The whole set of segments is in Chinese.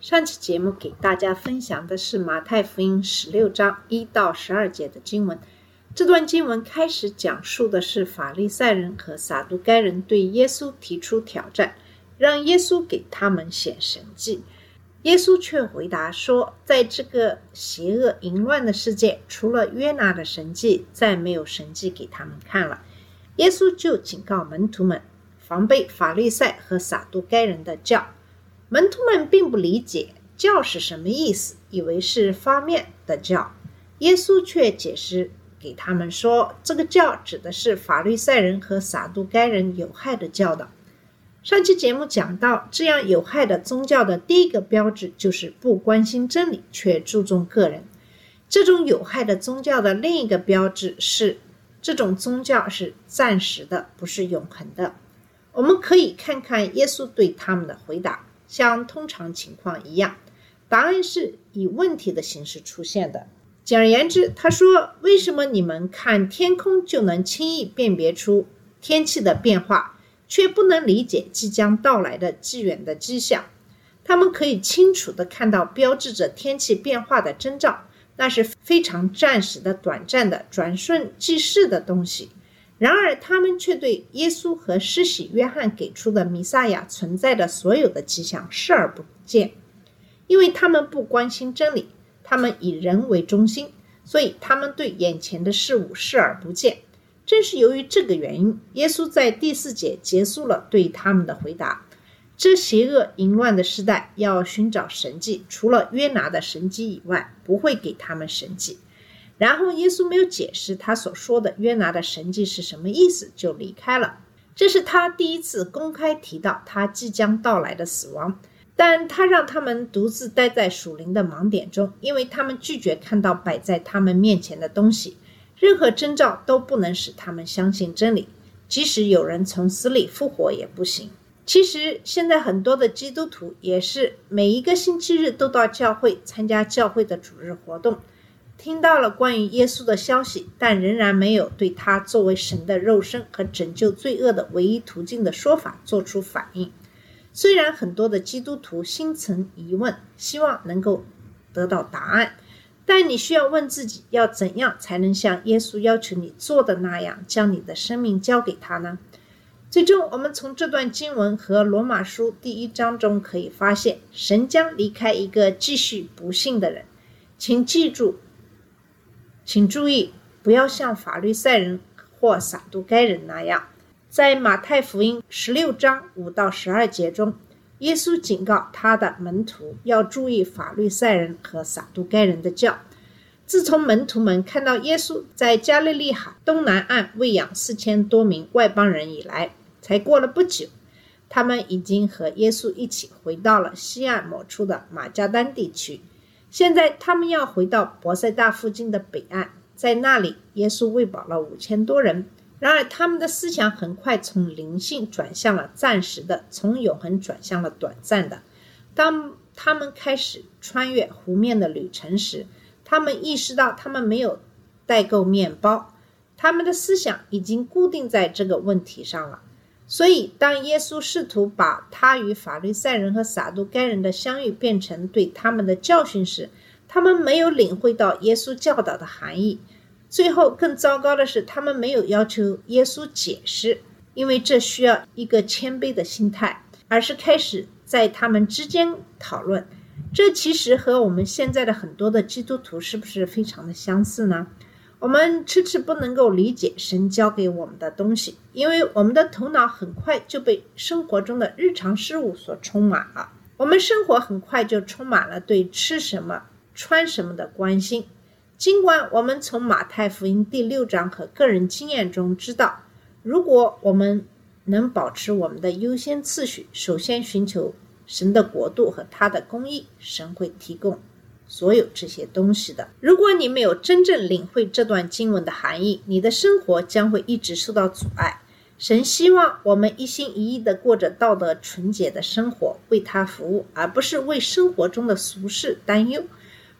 上期节目给大家分享的是马太福音十六章一到十二节的经文。这段经文开始讲述的是法利赛人和撒都该人对耶稣提出挑战，让耶稣给他们显神迹。耶稣却回答说，在这个邪恶淫乱的世界，除了约拿的神迹，再没有神迹给他们看了。耶稣就警告门徒们，防备法利赛和撒都该人的教。门徒们并不理解教是什么意思，以为是发面的教。耶稣却解释给他们说，这个教指的是法律赛人和撒都该人有害的教导。上期节目讲到，这样有害的宗教的第一个标志就是不关心真理，却注重个人。这种有害的宗教的另一个标志是，这种宗教是暂时的，不是永恒的。我们可以看看耶稣对他们的回答。像通常情况一样，答案是以问题的形式出现的。简而言之，他说：“为什么你们看天空就能轻易辨别出天气的变化，却不能理解即将到来的既远的迹象？他们可以清楚地看到标志着天气变化的征兆，那是非常暂时的、短暂的、转瞬即逝的东西。”然而，他们却对耶稣和施洗约翰给出的弥撒亚存在的所有的迹象视而不见，因为他们不关心真理，他们以人为中心，所以他们对眼前的事物视而不见。正是由于这个原因，耶稣在第四节结束了对他们的回答。这邪恶淫乱的时代要寻找神迹，除了约拿的神迹以外，不会给他们神迹。然后耶稣没有解释他所说的约拿的神迹是什么意思，就离开了。这是他第一次公开提到他即将到来的死亡，但他让他们独自待在属灵的盲点中，因为他们拒绝看到摆在他们面前的东西，任何征兆都不能使他们相信真理，即使有人从死里复活也不行。其实现在很多的基督徒也是每一个星期日都到教会参加教会的主日活动。听到了关于耶稣的消息，但仍然没有对他作为神的肉身和拯救罪恶的唯一途径的说法做出反应。虽然很多的基督徒心存疑问，希望能够得到答案，但你需要问自己：要怎样才能像耶稣要求你做的那样，将你的生命交给他呢？最终，我们从这段经文和罗马书第一章中可以发现，神将离开一个继续不信的人。请记住。请注意，不要像法律赛人或撒都该人那样。在马太福音十六章五到十二节中，耶稣警告他的门徒要注意法律赛人和撒都该人的教。自从门徒们看到耶稣在加利利海东南岸喂养四千多名外邦人以来，才过了不久，他们已经和耶稣一起回到了西岸某处的马加丹地区。现在他们要回到博塞大附近的北岸，在那里，耶稣喂饱了五千多人。然而，他们的思想很快从灵性转向了暂时的，从永恒转向了短暂的。当他们开始穿越湖面的旅程时，他们意识到他们没有带够面包，他们的思想已经固定在这个问题上了。所以，当耶稣试图把他与法律赛人和撒都该人的相遇变成对他们的教训时，他们没有领会到耶稣教导的含义。最后，更糟糕的是，他们没有要求耶稣解释，因为这需要一个谦卑的心态，而是开始在他们之间讨论。这其实和我们现在的很多的基督徒是不是非常的相似呢？我们迟迟不能够理解神教给我们的东西，因为我们的头脑很快就被生活中的日常事物所充满了。我们生活很快就充满了对吃什么、穿什么的关心。尽管我们从马太福音第六章和个人经验中知道，如果我们能保持我们的优先次序，首先寻求神的国度和他的公义，神会提供所有这些东西的。如果你没有真正领会这段经文的含义，你的生活将会一直受到阻碍。神希望我们一心一意地过着道德纯洁的生活，为他服务，而不是为生活中的俗事担忧。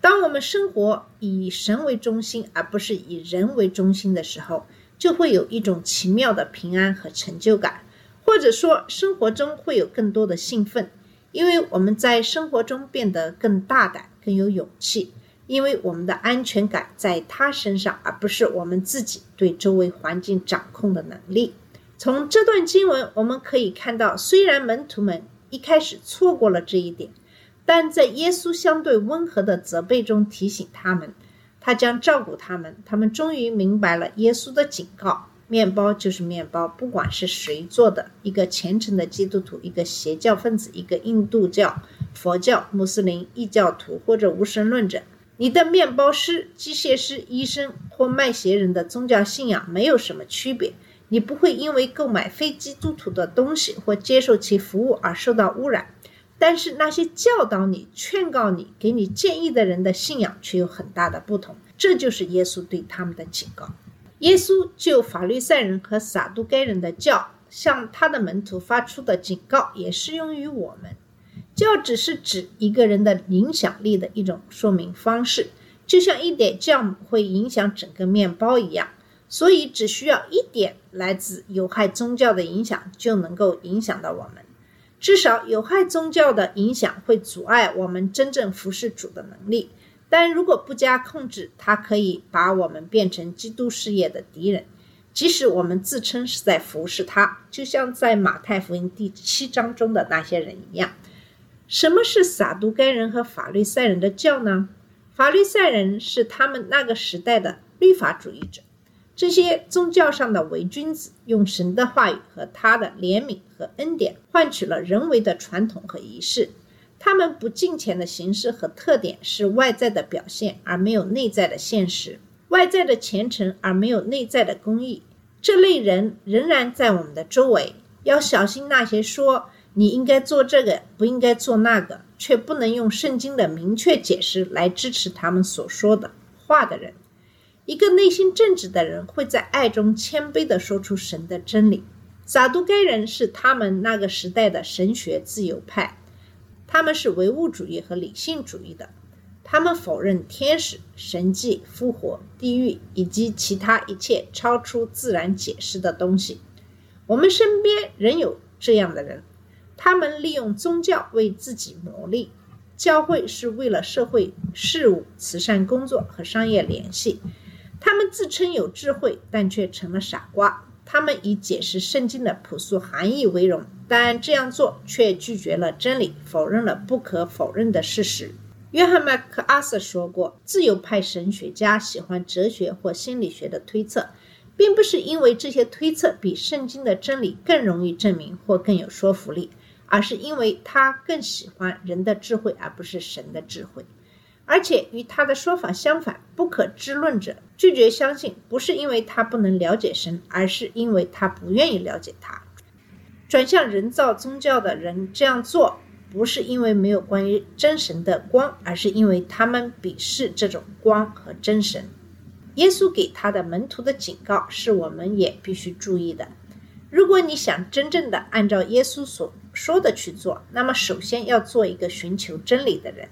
当我们生活以神为中心，而不是以人为中心的时候，就会有一种奇妙的平安和成就感，或者说生活中会有更多的兴奋，因为我们在生活中变得更大胆、更有勇气，因为我们的安全感在他身上，而不是我们自己对周围环境掌控的能力。从这段经文，我们可以看到，虽然门徒们一开始错过了这一点，但在耶稣相对温和的责备中提醒他们，他将照顾他们。他们终于明白了耶稣的警告：面包就是面包，不管是谁做的。一个虔诚的基督徒，一个邪教分子，一个印度教、佛教、穆斯林、异教徒或者无神论者，你的面包师、机械师、医生或卖鞋人的宗教信仰没有什么区别。你不会因为购买非基督徒的东西或接受其服务而受到污染，但是那些教导你、劝告你、给你建议的人的信仰却有很大的不同。这就是耶稣对他们的警告。耶稣就法律赛人和撒都该人的教向他的门徒发出的警告，也适用于我们。教只是指一个人的影响力的一种说明方式，就像一点酵母会影响整个面包一样。所以，只需要一点来自有害宗教的影响，就能够影响到我们。至少，有害宗教的影响会阻碍我们真正服侍主的能力。但如果不加控制，它可以把我们变成基督事业的敌人，即使我们自称是在服侍他，就像在马太福音第七章中的那些人一样。什么是撒都该人和法律赛人的教呢？法律赛人是他们那个时代的律法主义者。这些宗教上的伪君子，用神的话语和他的怜悯和恩典，换取了人为的传统和仪式。他们不敬虔的形式和特点是外在的表现，而没有内在的现实；外在的虔诚，而没有内在的公义。这类人仍然在我们的周围，要小心那些说你应该做这个，不应该做那个，却不能用圣经的明确解释来支持他们所说的话的人。一个内心正直的人会在爱中谦卑地说出神的真理。撒都该人是他们那个时代的神学自由派，他们是唯物主义和理性主义的，他们否认天使、神迹、复活、地狱以及其他一切超出自然解释的东西。我们身边仍有这样的人，他们利用宗教为自己谋利。教会是为了社会事务、慈善工作和商业联系。他们自称有智慧，但却成了傻瓜。他们以解释圣经的朴素含义为荣，但这样做却拒绝了真理，否认了不可否认的事实。约翰·麦克阿瑟说过：“自由派神学家喜欢哲学或心理学的推测，并不是因为这些推测比圣经的真理更容易证明或更有说服力，而是因为他更喜欢人的智慧，而不是神的智慧。”而且与他的说法相反，不可知论者拒绝相信，不是因为他不能了解神，而是因为他不愿意了解他。转向人造宗教的人这样做，不是因为没有关于真神的光，而是因为他们鄙视这种光和真神。耶稣给他的门徒的警告，是我们也必须注意的。如果你想真正的按照耶稣所说的去做，那么首先要做一个寻求真理的人。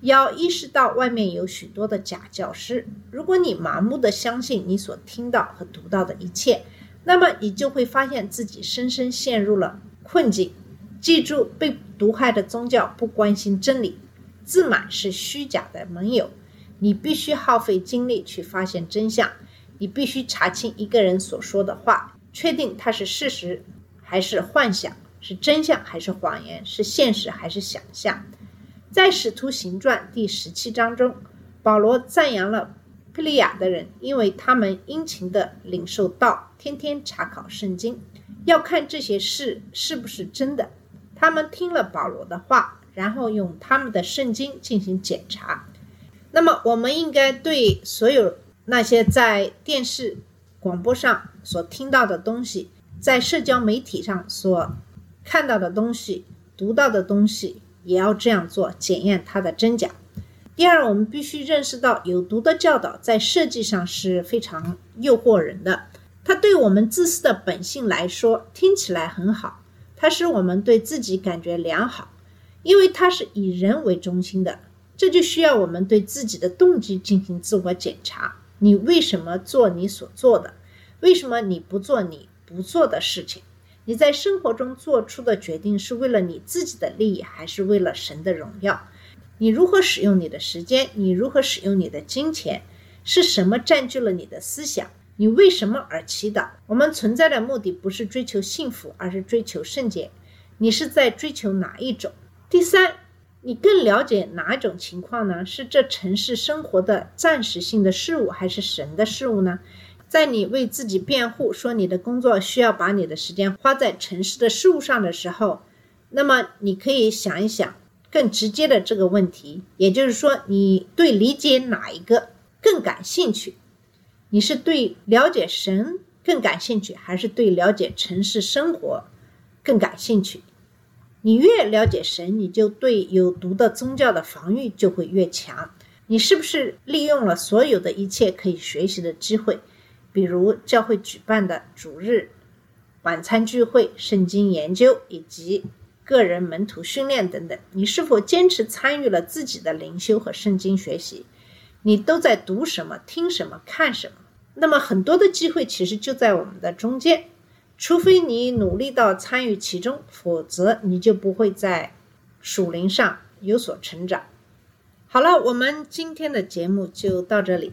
要意识到外面有许多的假教师。如果你盲目的相信你所听到和读到的一切，那么你就会发现自己深深陷入了困境。记住，被毒害的宗教不关心真理，自满是虚假的盟友。你必须耗费精力去发现真相。你必须查清一个人所说的话，确定他是事实还是幻想，是真相还是谎言，是现实还是想象。在《使徒行传》第十七章中，保罗赞扬了佩利亚的人，因为他们殷勤地领受道，天天查考圣经，要看这些事是不是真的。他们听了保罗的话，然后用他们的圣经进行检查。那么，我们应该对所有那些在电视、广播上所听到的东西，在社交媒体上所看到的东西、读到的东西。也要这样做，检验它的真假。第二，我们必须认识到有毒的教导在设计上是非常诱惑人的。它对我们自私的本性来说听起来很好，它使我们对自己感觉良好，因为它是以人为中心的。这就需要我们对自己的动机进行自我检查：你为什么做你所做的？为什么你不做你不做的事情？你在生活中做出的决定是为了你自己的利益，还是为了神的荣耀？你如何使用你的时间？你如何使用你的金钱？是什么占据了你的思想？你为什么而祈祷？我们存在的目的不是追求幸福，而是追求圣洁。你是在追求哪一种？第三，你更了解哪种情况呢？是这城市生活的暂时性的事物，还是神的事物呢？在你为自己辩护说你的工作需要把你的时间花在城市的事物上的时候，那么你可以想一想。更直接的这个问题，也就是说，你对理解哪一个更感兴趣？你是对了解神更感兴趣，还是对了解城市生活更感兴趣？你越了解神，你就对有毒的宗教的防御就会越强。你是不是利用了所有的一切可以学习的机会，比如教会举办的主日晚餐聚会、圣经研究以及？个人门徒训练等等，你是否坚持参与了自己的灵修和圣经学习？你都在读什么、听什么、看什么？那么很多的机会其实就在我们的中间，除非你努力到参与其中，否则你就不会在属灵上有所成长。好了，我们今天的节目就到这里，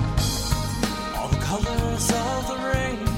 of the rain.